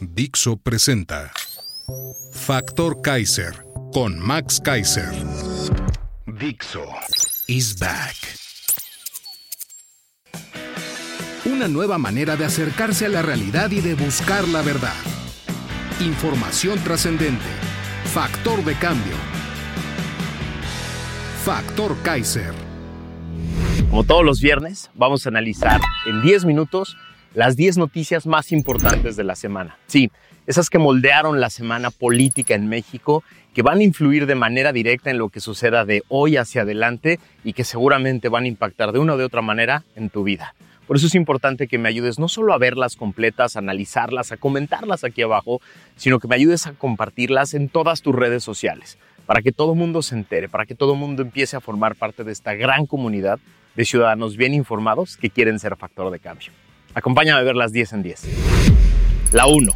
Dixo presenta Factor Kaiser con Max Kaiser. Dixo is back. Una nueva manera de acercarse a la realidad y de buscar la verdad. Información trascendente. Factor de cambio. Factor Kaiser. Como todos los viernes, vamos a analizar en 10 minutos las 10 noticias más importantes de la semana. Sí, esas que moldearon la semana política en México, que van a influir de manera directa en lo que suceda de hoy hacia adelante y que seguramente van a impactar de una o de otra manera en tu vida. Por eso es importante que me ayudes no solo a verlas completas, a analizarlas, a comentarlas aquí abajo, sino que me ayudes a compartirlas en todas tus redes sociales, para que todo mundo se entere, para que todo mundo empiece a formar parte de esta gran comunidad de ciudadanos bien informados que quieren ser factor de cambio. Acompáñame a ver las 10 en 10. La 1.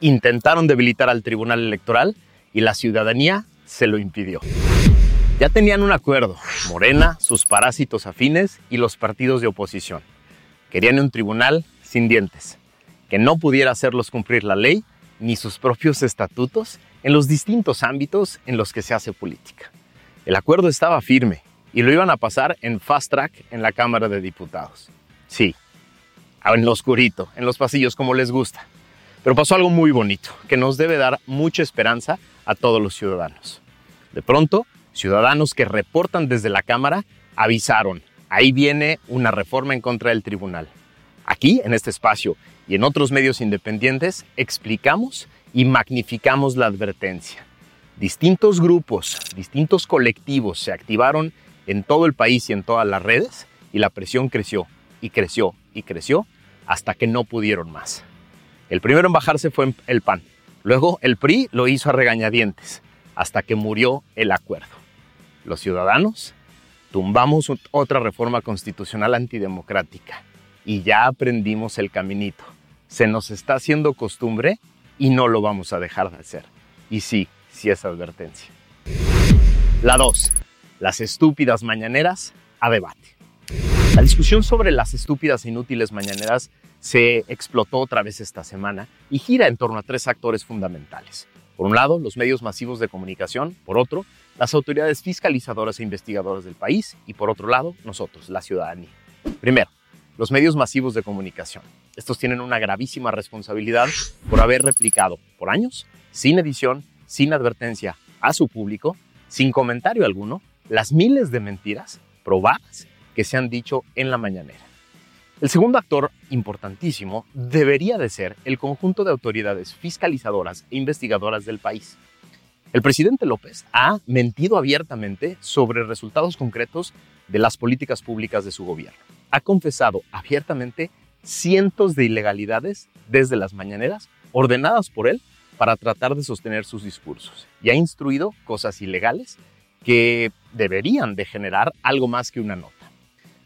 Intentaron debilitar al Tribunal Electoral y la ciudadanía se lo impidió. Ya tenían un acuerdo, Morena, sus parásitos afines y los partidos de oposición. Querían un tribunal sin dientes, que no pudiera hacerlos cumplir la ley ni sus propios estatutos en los distintos ámbitos en los que se hace política. El acuerdo estaba firme y lo iban a pasar en fast track en la Cámara de Diputados. Sí, en lo oscurito, en los pasillos como les gusta. Pero pasó algo muy bonito, que nos debe dar mucha esperanza a todos los ciudadanos. De pronto, ciudadanos que reportan desde la Cámara avisaron, ahí viene una reforma en contra del tribunal. Aquí, en este espacio y en otros medios independientes, explicamos y magnificamos la advertencia. Distintos grupos, distintos colectivos se activaron en todo el país y en todas las redes y la presión creció y creció y creció hasta que no pudieron más. El primero en bajarse fue el PAN. Luego el PRI lo hizo a regañadientes hasta que murió el acuerdo. Los ciudadanos tumbamos otra reforma constitucional antidemocrática y ya aprendimos el caminito. Se nos está haciendo costumbre y no lo vamos a dejar de hacer. Y sí, sí es advertencia. La 2. Las estúpidas mañaneras a debate. La discusión sobre las estúpidas e inútiles mañaneras se explotó otra vez esta semana y gira en torno a tres actores fundamentales. Por un lado, los medios masivos de comunicación, por otro, las autoridades fiscalizadoras e investigadoras del país y por otro lado, nosotros, la ciudadanía. Primero, los medios masivos de comunicación. Estos tienen una gravísima responsabilidad por haber replicado por años, sin edición, sin advertencia a su público, sin comentario alguno, las miles de mentiras probadas que se han dicho en la mañanera. El segundo actor importantísimo debería de ser el conjunto de autoridades fiscalizadoras e investigadoras del país. El presidente López ha mentido abiertamente sobre resultados concretos de las políticas públicas de su gobierno. Ha confesado abiertamente cientos de ilegalidades desde las mañaneras ordenadas por él para tratar de sostener sus discursos y ha instruido cosas ilegales que deberían de generar algo más que una nota.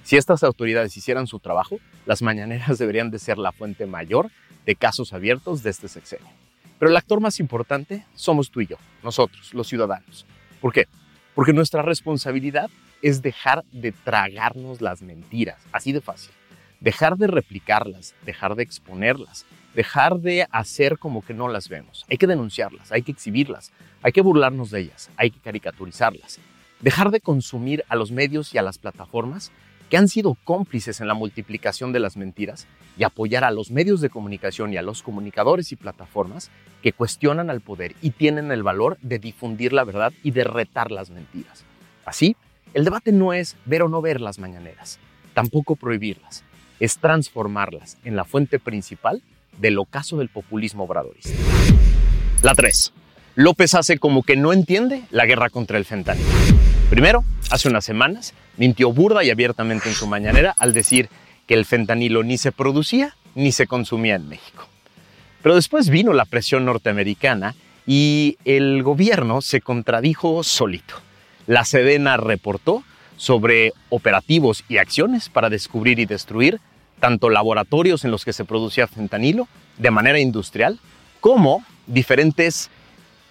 Si estas autoridades hicieran su trabajo, las mañaneras deberían de ser la fuente mayor de casos abiertos de este sexenio. Pero el actor más importante somos tú y yo, nosotros, los ciudadanos. ¿Por qué? Porque nuestra responsabilidad es dejar de tragarnos las mentiras, así de fácil. Dejar de replicarlas, dejar de exponerlas, dejar de hacer como que no las vemos. Hay que denunciarlas, hay que exhibirlas, hay que burlarnos de ellas, hay que caricaturizarlas. Dejar de consumir a los medios y a las plataformas que han sido cómplices en la multiplicación de las mentiras y apoyar a los medios de comunicación y a los comunicadores y plataformas que cuestionan al poder y tienen el valor de difundir la verdad y de retar las mentiras. Así, el debate no es ver o no ver las mañaneras, tampoco prohibirlas, es transformarlas en la fuente principal del ocaso del populismo obradorista. La 3. López hace como que no entiende la guerra contra el fentanilo. Primero, hace unas semanas, mintió burda y abiertamente en su mañanera al decir que el fentanilo ni se producía ni se consumía en México. Pero después vino la presión norteamericana y el gobierno se contradijo solito. La Sedena reportó sobre operativos y acciones para descubrir y destruir tanto laboratorios en los que se producía fentanilo de manera industrial, como diferentes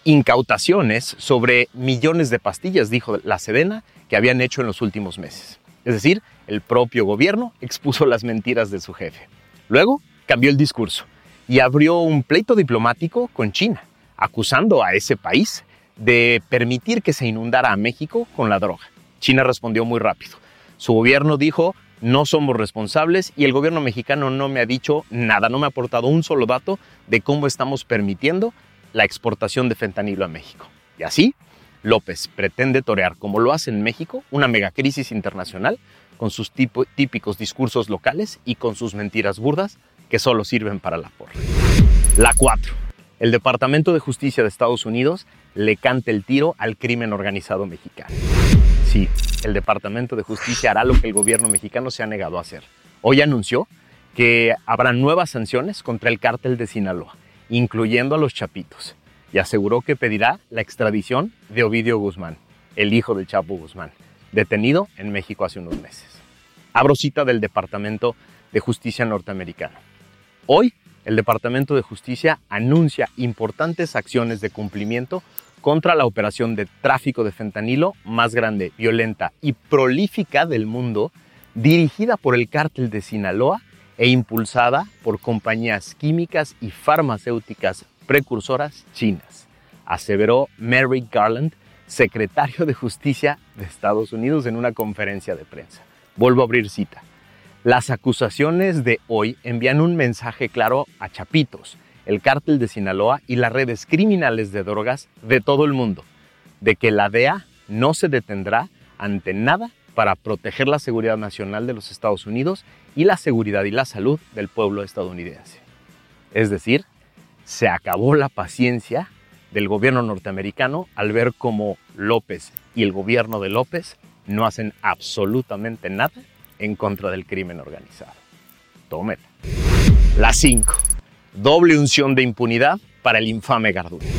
incautaciones sobre millones de pastillas, dijo la Sedena, que habían hecho en los últimos meses. Es decir, el propio gobierno expuso las mentiras de su jefe. Luego cambió el discurso y abrió un pleito diplomático con China, acusando a ese país de permitir que se inundara a México con la droga. China respondió muy rápido. Su gobierno dijo, no somos responsables y el gobierno mexicano no me ha dicho nada, no me ha aportado un solo dato de cómo estamos permitiendo la exportación de fentanilo a México. Y así, López pretende torear, como lo hace en México, una megacrisis internacional con sus típicos discursos locales y con sus mentiras burdas que solo sirven para la porra. La 4. El Departamento de Justicia de Estados Unidos le canta el tiro al crimen organizado mexicano. Sí, el Departamento de Justicia hará lo que el gobierno mexicano se ha negado a hacer. Hoy anunció que habrá nuevas sanciones contra el cártel de Sinaloa, incluyendo a los Chapitos, y aseguró que pedirá la extradición de Ovidio Guzmán, el hijo del Chapo Guzmán, detenido en México hace unos meses. Abro cita del Departamento de Justicia norteamericano. Hoy, el Departamento de Justicia anuncia importantes acciones de cumplimiento contra la operación de tráfico de fentanilo más grande, violenta y prolífica del mundo, dirigida por el cártel de Sinaloa e impulsada por compañías químicas y farmacéuticas precursoras chinas, aseveró Merrick Garland, secretario de Justicia de Estados Unidos, en una conferencia de prensa. Vuelvo a abrir cita. Las acusaciones de hoy envían un mensaje claro a Chapitos, el cártel de Sinaloa y las redes criminales de drogas de todo el mundo, de que la DEA no se detendrá ante nada para proteger la seguridad nacional de los Estados Unidos y la seguridad y la salud del pueblo estadounidense. Es decir, se acabó la paciencia del gobierno norteamericano al ver cómo López y el gobierno de López no hacen absolutamente nada en contra del crimen organizado. Tómela. La 5 doble unción de impunidad para el infame Garduño.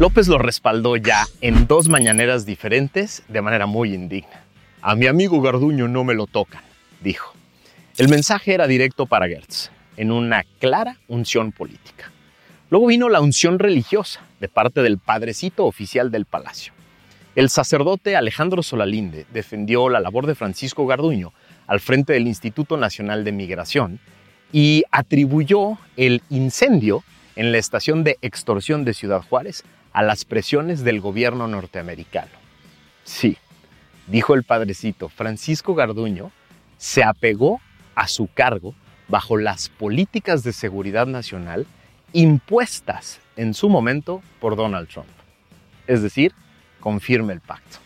López lo respaldó ya en dos mañaneras diferentes de manera muy indigna. A mi amigo Garduño no me lo tocan, dijo. El mensaje era directo para Gertz, en una clara unción política. Luego vino la unción religiosa de parte del padrecito oficial del palacio. El sacerdote Alejandro Solalinde defendió la labor de Francisco Garduño al frente del Instituto Nacional de Migración y atribuyó el incendio en la estación de extorsión de Ciudad Juárez a las presiones del gobierno norteamericano. Sí, dijo el padrecito, Francisco Garduño se apegó a su cargo bajo las políticas de seguridad nacional impuestas en su momento por Donald Trump. Es decir, confirme el pacto.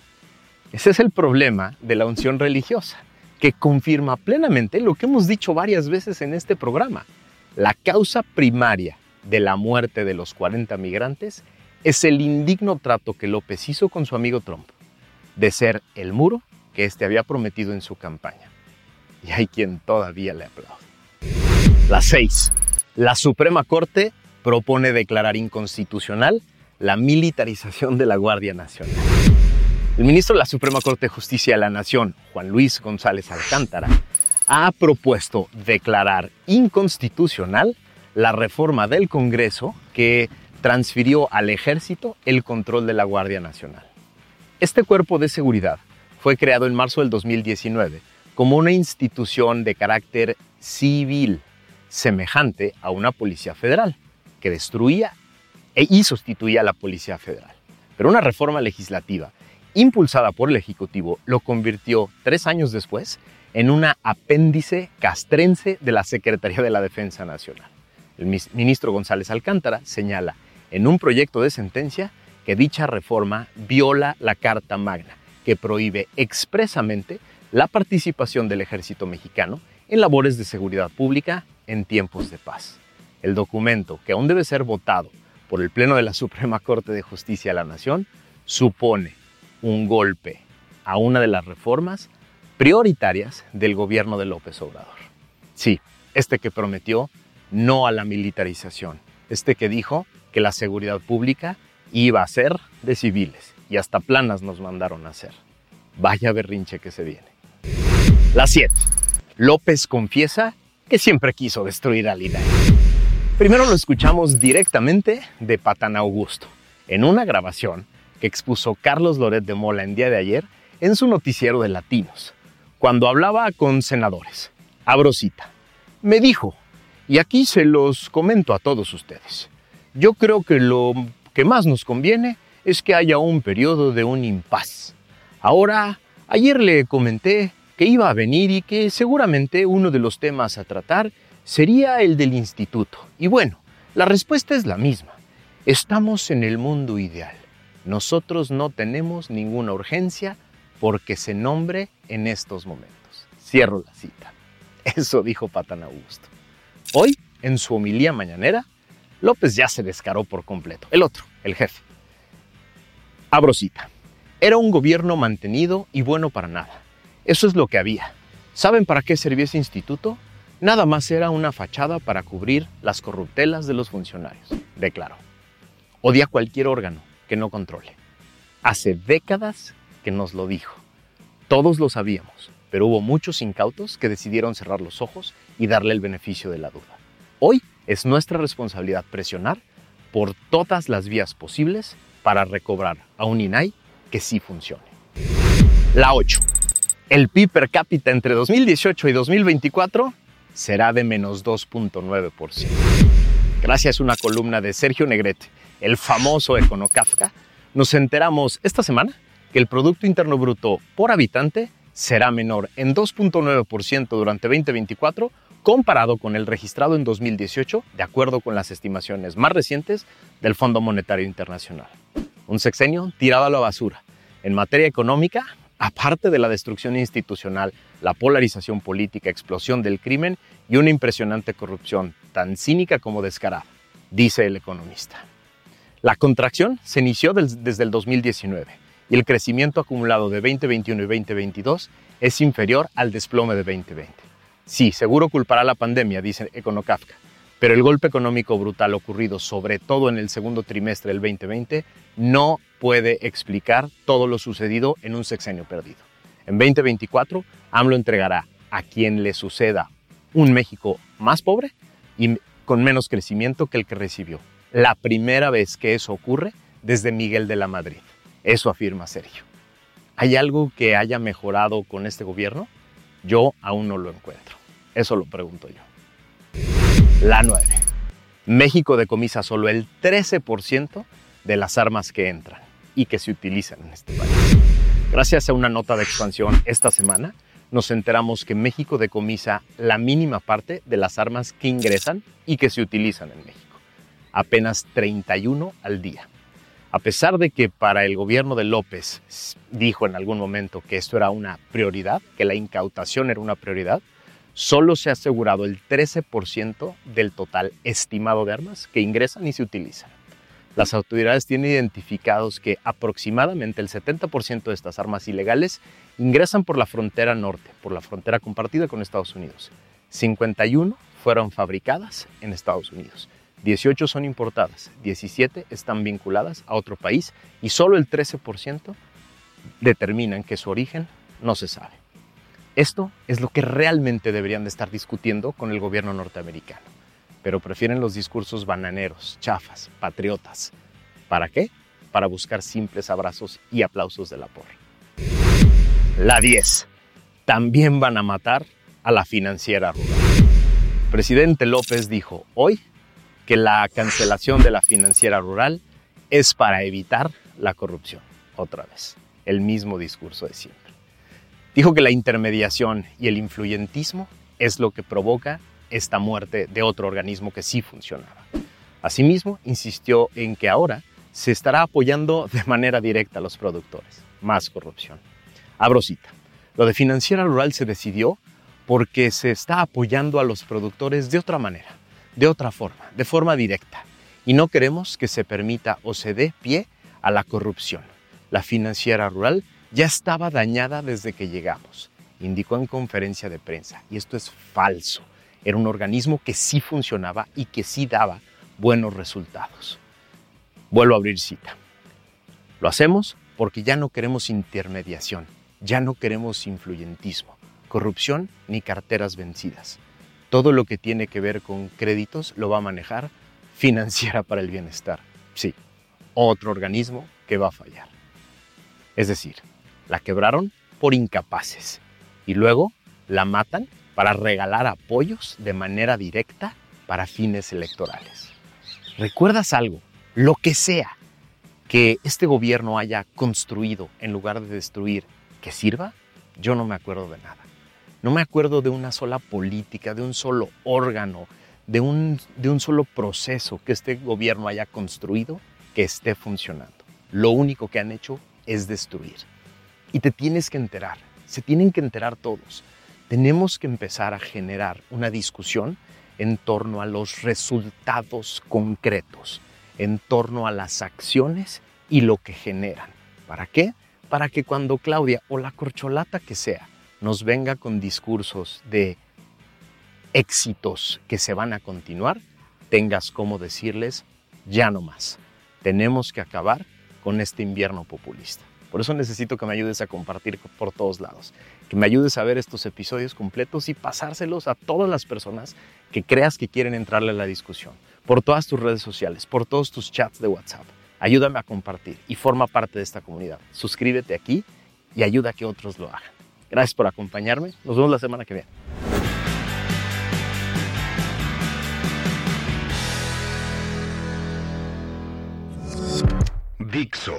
Ese es el problema de la unción religiosa que confirma plenamente lo que hemos dicho varias veces en este programa. La causa primaria de la muerte de los 40 migrantes es el indigno trato que López hizo con su amigo Trump, de ser el muro que éste había prometido en su campaña. Y hay quien todavía le aplaude. La 6. La Suprema Corte propone declarar inconstitucional la militarización de la Guardia Nacional. El ministro de la Suprema Corte de Justicia de la Nación, Juan Luis González Alcántara, ha propuesto declarar inconstitucional la reforma del Congreso que transfirió al ejército el control de la Guardia Nacional. Este cuerpo de seguridad fue creado en marzo del 2019 como una institución de carácter civil, semejante a una policía federal, que destruía e y sustituía a la policía federal. Pero una reforma legislativa impulsada por el Ejecutivo, lo convirtió tres años después en una apéndice castrense de la Secretaría de la Defensa Nacional. El ministro González Alcántara señala en un proyecto de sentencia que dicha reforma viola la Carta Magna, que prohíbe expresamente la participación del ejército mexicano en labores de seguridad pública en tiempos de paz. El documento, que aún debe ser votado por el Pleno de la Suprema Corte de Justicia de la Nación, supone un golpe a una de las reformas prioritarias del gobierno de López Obrador. Sí, este que prometió no a la militarización, este que dijo que la seguridad pública iba a ser de civiles y hasta planas nos mandaron a hacer. Vaya berrinche que se viene. La 7. López confiesa que siempre quiso destruir al INAI. Primero lo escuchamos directamente de Patán Augusto, en una grabación que expuso Carlos Loret de Mola en día de ayer en su noticiero de Latinos, cuando hablaba con senadores. Abro cita. Me dijo, y aquí se los comento a todos ustedes, yo creo que lo que más nos conviene es que haya un periodo de un impas. Ahora, ayer le comenté que iba a venir y que seguramente uno de los temas a tratar sería el del instituto. Y bueno, la respuesta es la misma. Estamos en el mundo ideal. Nosotros no tenemos ninguna urgencia porque se nombre en estos momentos. Cierro la cita. Eso dijo Patán Augusto. Hoy, en su homilía mañanera, López ya se descaró por completo. El otro, el jefe. Abro cita. Era un gobierno mantenido y bueno para nada. Eso es lo que había. ¿Saben para qué servía ese instituto? Nada más era una fachada para cubrir las corruptelas de los funcionarios, declaró. Odia cualquier órgano que no controle. Hace décadas que nos lo dijo. Todos lo sabíamos, pero hubo muchos incautos que decidieron cerrar los ojos y darle el beneficio de la duda. Hoy es nuestra responsabilidad presionar por todas las vías posibles para recobrar a un INAI que sí funcione. La 8. El PIB per cápita entre 2018 y 2024 será de menos 2.9%. Gracias a una columna de Sergio Negrete, el famoso Econocafka, nos enteramos esta semana que el Producto Interno Bruto por habitante será menor en 2.9% durante 2024 comparado con el registrado en 2018, de acuerdo con las estimaciones más recientes del Fondo Monetario Internacional. Un sexenio tirado a la basura. En materia económica, aparte de la destrucción institucional, la polarización política, explosión del crimen y una impresionante corrupción tan cínica como descarada, dice el economista. La contracción se inició desde el 2019 y el crecimiento acumulado de 2021 y 2022 es inferior al desplome de 2020. Sí, seguro culpará la pandemia, dice Econocafka, pero el golpe económico brutal ocurrido sobre todo en el segundo trimestre del 2020 no puede explicar todo lo sucedido en un sexenio perdido. En 2024, AMLO entregará a quien le suceda un México más pobre y con menos crecimiento que el que recibió. La primera vez que eso ocurre desde Miguel de la Madrid. Eso afirma Sergio. ¿Hay algo que haya mejorado con este gobierno? Yo aún no lo encuentro. Eso lo pregunto yo. La 9. México decomisa solo el 13% de las armas que entran y que se utilizan en este país. Gracias a una nota de expansión esta semana, nos enteramos que México decomisa la mínima parte de las armas que ingresan y que se utilizan en México. Apenas 31 al día. A pesar de que para el gobierno de López dijo en algún momento que esto era una prioridad, que la incautación era una prioridad, solo se ha asegurado el 13% del total estimado de armas que ingresan y se utilizan. Las autoridades tienen identificados que aproximadamente el 70% de estas armas ilegales ingresan por la frontera norte, por la frontera compartida con Estados Unidos. 51 fueron fabricadas en Estados Unidos. 18 son importadas, 17 están vinculadas a otro país y solo el 13% determinan que su origen no se sabe. Esto es lo que realmente deberían de estar discutiendo con el gobierno norteamericano, pero prefieren los discursos bananeros, chafas, patriotas. ¿Para qué? Para buscar simples abrazos y aplausos de la porra. La 10. También van a matar a la financiera rural. Presidente López dijo hoy que la cancelación de la financiera rural es para evitar la corrupción. Otra vez, el mismo discurso de siempre. Dijo que la intermediación y el influyentismo es lo que provoca esta muerte de otro organismo que sí funcionaba. Asimismo, insistió en que ahora se estará apoyando de manera directa a los productores. Más corrupción. Abro cita. Lo de financiera rural se decidió porque se está apoyando a los productores de otra manera, de otra forma, de forma directa. Y no queremos que se permita o se dé pie a la corrupción. La financiera rural ya estaba dañada desde que llegamos, indicó en conferencia de prensa. Y esto es falso. Era un organismo que sí funcionaba y que sí daba buenos resultados. Vuelvo a abrir cita. Lo hacemos porque ya no queremos intermediación, ya no queremos influyentismo, corrupción ni carteras vencidas. Todo lo que tiene que ver con créditos lo va a manejar financiera para el bienestar. Sí, otro organismo que va a fallar. Es decir, la quebraron por incapaces y luego la matan para regalar apoyos de manera directa para fines electorales. ¿Recuerdas algo? Lo que sea que este gobierno haya construido en lugar de destruir que sirva, yo no me acuerdo de nada. No me acuerdo de una sola política, de un solo órgano, de un, de un solo proceso que este gobierno haya construido que esté funcionando. Lo único que han hecho es destruir. Y te tienes que enterar, se tienen que enterar todos. Tenemos que empezar a generar una discusión en torno a los resultados concretos en torno a las acciones y lo que generan. ¿Para qué? Para que cuando Claudia o la corcholata que sea nos venga con discursos de éxitos que se van a continuar, tengas como decirles, ya no más. Tenemos que acabar con este invierno populista. Por eso necesito que me ayudes a compartir por todos lados, que me ayudes a ver estos episodios completos y pasárselos a todas las personas que creas que quieren entrarle a la discusión, por todas tus redes sociales, por todos tus chats de WhatsApp. Ayúdame a compartir y forma parte de esta comunidad. Suscríbete aquí y ayuda a que otros lo hagan. Gracias por acompañarme. Nos vemos la semana que viene. Dixo